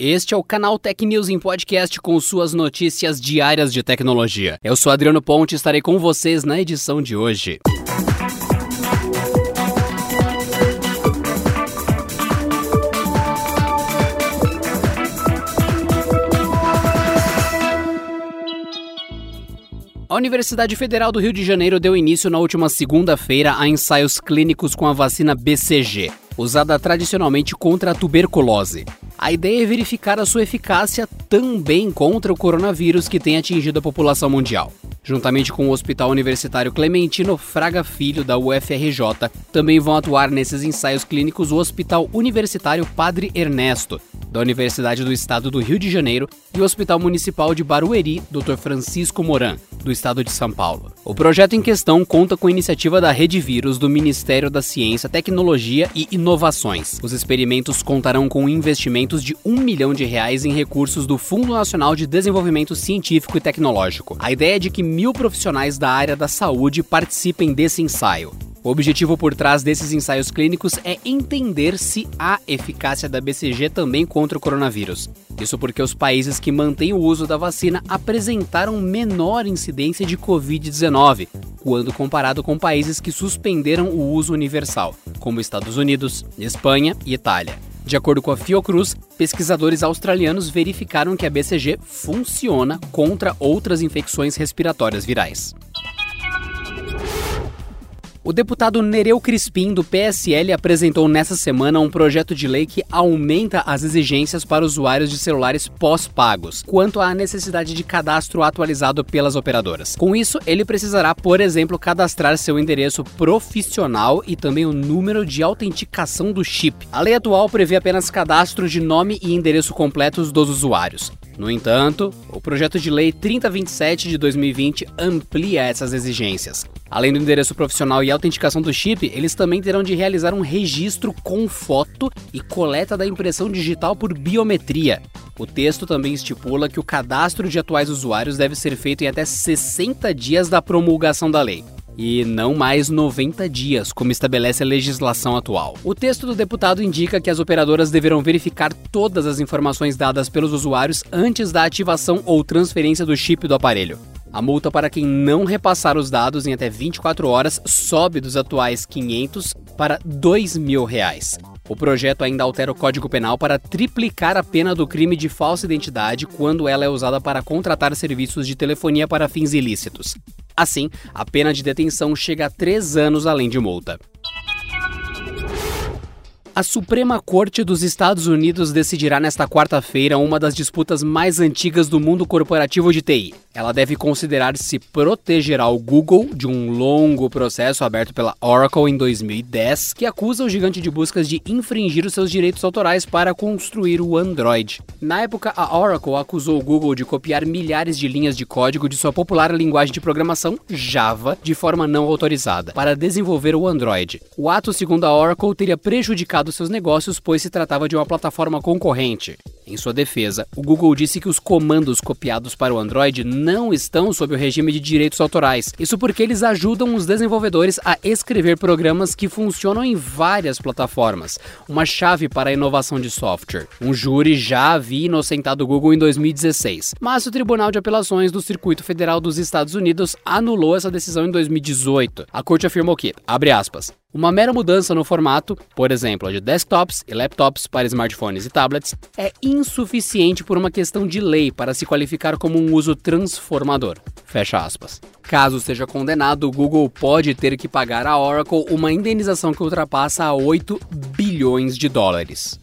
Este é o canal Tech News em podcast com suas notícias diárias de tecnologia. Eu sou Adriano Ponte e estarei com vocês na edição de hoje. A Universidade Federal do Rio de Janeiro deu início na última segunda-feira a ensaios clínicos com a vacina BCG, usada tradicionalmente contra a tuberculose. A ideia é verificar a sua eficácia também contra o coronavírus que tem atingido a população mundial. Juntamente com o Hospital Universitário Clementino Fraga Filho da UFRJ, também vão atuar nesses ensaios clínicos o Hospital Universitário Padre Ernesto, da Universidade do Estado do Rio de Janeiro, e o Hospital Municipal de Barueri, Dr. Francisco Moran, do Estado de São Paulo. O projeto em questão conta com a iniciativa da Rede Vírus do Ministério da Ciência, Tecnologia e Inovações. Os experimentos contarão com investimentos de um milhão de reais em recursos do Fundo Nacional de Desenvolvimento Científico e Tecnológico. A ideia é de que mil profissionais da área da saúde participem desse ensaio. O objetivo por trás desses ensaios clínicos é entender se há eficácia da BCG também contra o coronavírus. Isso porque os países que mantêm o uso da vacina apresentaram menor incidência de Covid-19, quando comparado com países que suspenderam o uso universal, como Estados Unidos, Espanha e Itália. De acordo com a Fiocruz, pesquisadores australianos verificaram que a BCG funciona contra outras infecções respiratórias virais. O deputado Nereu Crispim, do PSL, apresentou nesta semana um projeto de lei que aumenta as exigências para usuários de celulares pós-pagos, quanto à necessidade de cadastro atualizado pelas operadoras. Com isso, ele precisará, por exemplo, cadastrar seu endereço profissional e também o número de autenticação do chip. A lei atual prevê apenas cadastro de nome e endereço completos dos usuários. No entanto, o projeto de lei 3027 de 2020 amplia essas exigências. Além do endereço profissional e autenticação do chip, eles também terão de realizar um registro com foto e coleta da impressão digital por biometria. O texto também estipula que o cadastro de atuais usuários deve ser feito em até 60 dias da promulgação da lei e não mais 90 dias, como estabelece a legislação atual. O texto do deputado indica que as operadoras deverão verificar todas as informações dadas pelos usuários antes da ativação ou transferência do chip do aparelho. A multa para quem não repassar os dados em até 24 horas sobe dos atuais 500 para 2 mil reais. O projeto ainda altera o Código Penal para triplicar a pena do crime de falsa identidade quando ela é usada para contratar serviços de telefonia para fins ilícitos. Assim, a pena de detenção chega a três anos além de multa. A Suprema Corte dos Estados Unidos decidirá nesta quarta-feira uma das disputas mais antigas do mundo corporativo de TI. Ela deve considerar se protegerá o Google de um longo processo aberto pela Oracle em 2010, que acusa o gigante de buscas de infringir os seus direitos autorais para construir o Android. Na época, a Oracle acusou o Google de copiar milhares de linhas de código de sua popular linguagem de programação Java de forma não autorizada para desenvolver o Android. O ato, segundo a Oracle, teria prejudicado seus negócios, pois se tratava de uma plataforma concorrente. Em sua defesa, o Google disse que os comandos copiados para o Android não estão sob o regime de direitos autorais. Isso porque eles ajudam os desenvolvedores a escrever programas que funcionam em várias plataformas, uma chave para a inovação de software. Um júri já havia inocentado o Google em 2016, mas o Tribunal de Apelações do Circuito Federal dos Estados Unidos anulou essa decisão em 2018. A corte afirmou que, abre aspas, uma mera mudança no formato, por exemplo, de desktops e laptops para smartphones e tablets, é insuficiente por uma questão de lei para se qualificar como um uso transformador. Fecha aspas. Caso seja condenado, o Google pode ter que pagar à Oracle uma indenização que ultrapassa 8 bilhões de dólares.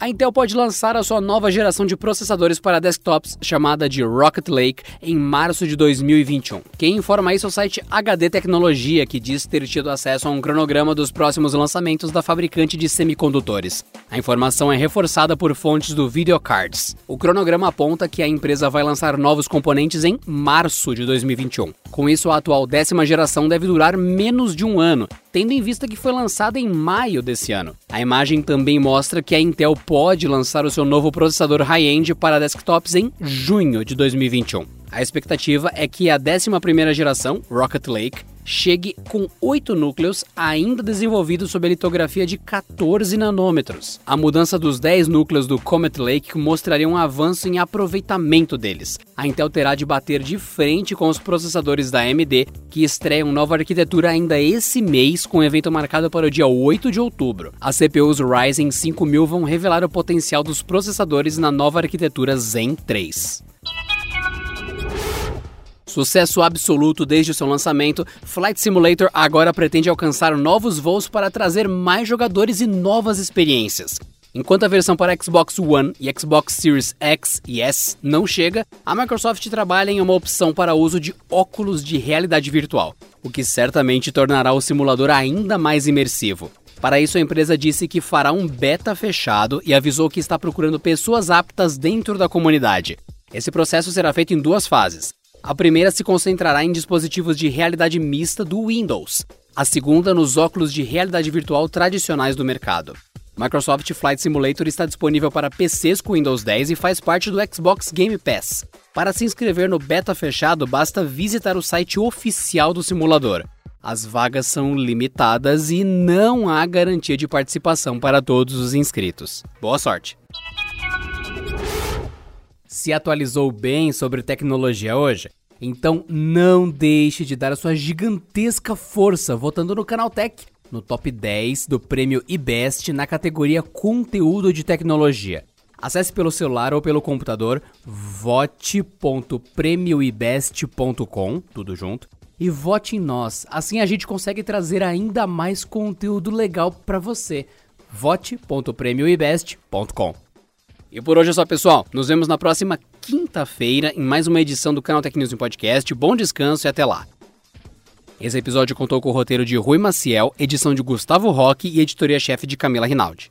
A Intel pode lançar a sua nova geração de processadores para desktops, chamada de Rocket Lake, em março de 2021. Quem informa isso é o site HD Tecnologia, que diz ter tido acesso a um cronograma dos próximos lançamentos da fabricante de semicondutores. A informação é reforçada por fontes do Videocards. O cronograma aponta que a empresa vai lançar novos componentes em março de 2021. Com isso, a atual décima geração deve durar menos de um ano, tendo em vista que foi lançada em maio desse ano. A imagem também mostra que a Intel pode lançar o seu novo processador high-end para desktops em junho de 2021. A expectativa é que a 11ª geração, Rocket Lake, chegue com oito núcleos ainda desenvolvidos sob a litografia de 14 nanômetros. A mudança dos 10 núcleos do Comet Lake mostraria um avanço em aproveitamento deles. A Intel terá de bater de frente com os processadores da AMD, que estreiam nova arquitetura ainda esse mês, com um evento marcado para o dia 8 de outubro. As CPUs Ryzen 5000 vão revelar o potencial dos processadores na nova arquitetura Zen 3. Sucesso absoluto desde o seu lançamento, Flight Simulator agora pretende alcançar novos voos para trazer mais jogadores e novas experiências. Enquanto a versão para Xbox One e Xbox Series X e S não chega, a Microsoft trabalha em uma opção para uso de óculos de realidade virtual, o que certamente tornará o simulador ainda mais imersivo. Para isso, a empresa disse que fará um beta fechado e avisou que está procurando pessoas aptas dentro da comunidade. Esse processo será feito em duas fases. A primeira se concentrará em dispositivos de realidade mista do Windows, a segunda nos óculos de realidade virtual tradicionais do mercado. Microsoft Flight Simulator está disponível para PCs com Windows 10 e faz parte do Xbox Game Pass. Para se inscrever no beta fechado, basta visitar o site oficial do simulador. As vagas são limitadas e não há garantia de participação para todos os inscritos. Boa sorte! Se atualizou bem sobre tecnologia hoje? Então não deixe de dar a sua gigantesca força votando no Canaltech, no top 10 do prêmio IBEST na categoria Conteúdo de Tecnologia. Acesse pelo celular ou pelo computador vote.premioibest.com, tudo junto, e vote em nós. Assim a gente consegue trazer ainda mais conteúdo legal para você. vote.premioibest.com. E por hoje é só, pessoal. Nos vemos na próxima quinta-feira em mais uma edição do Canal Tech News Podcast. Bom descanso e até lá. Esse episódio contou com o roteiro de Rui Maciel, edição de Gustavo Roque e editoria-chefe de Camila Rinaldi.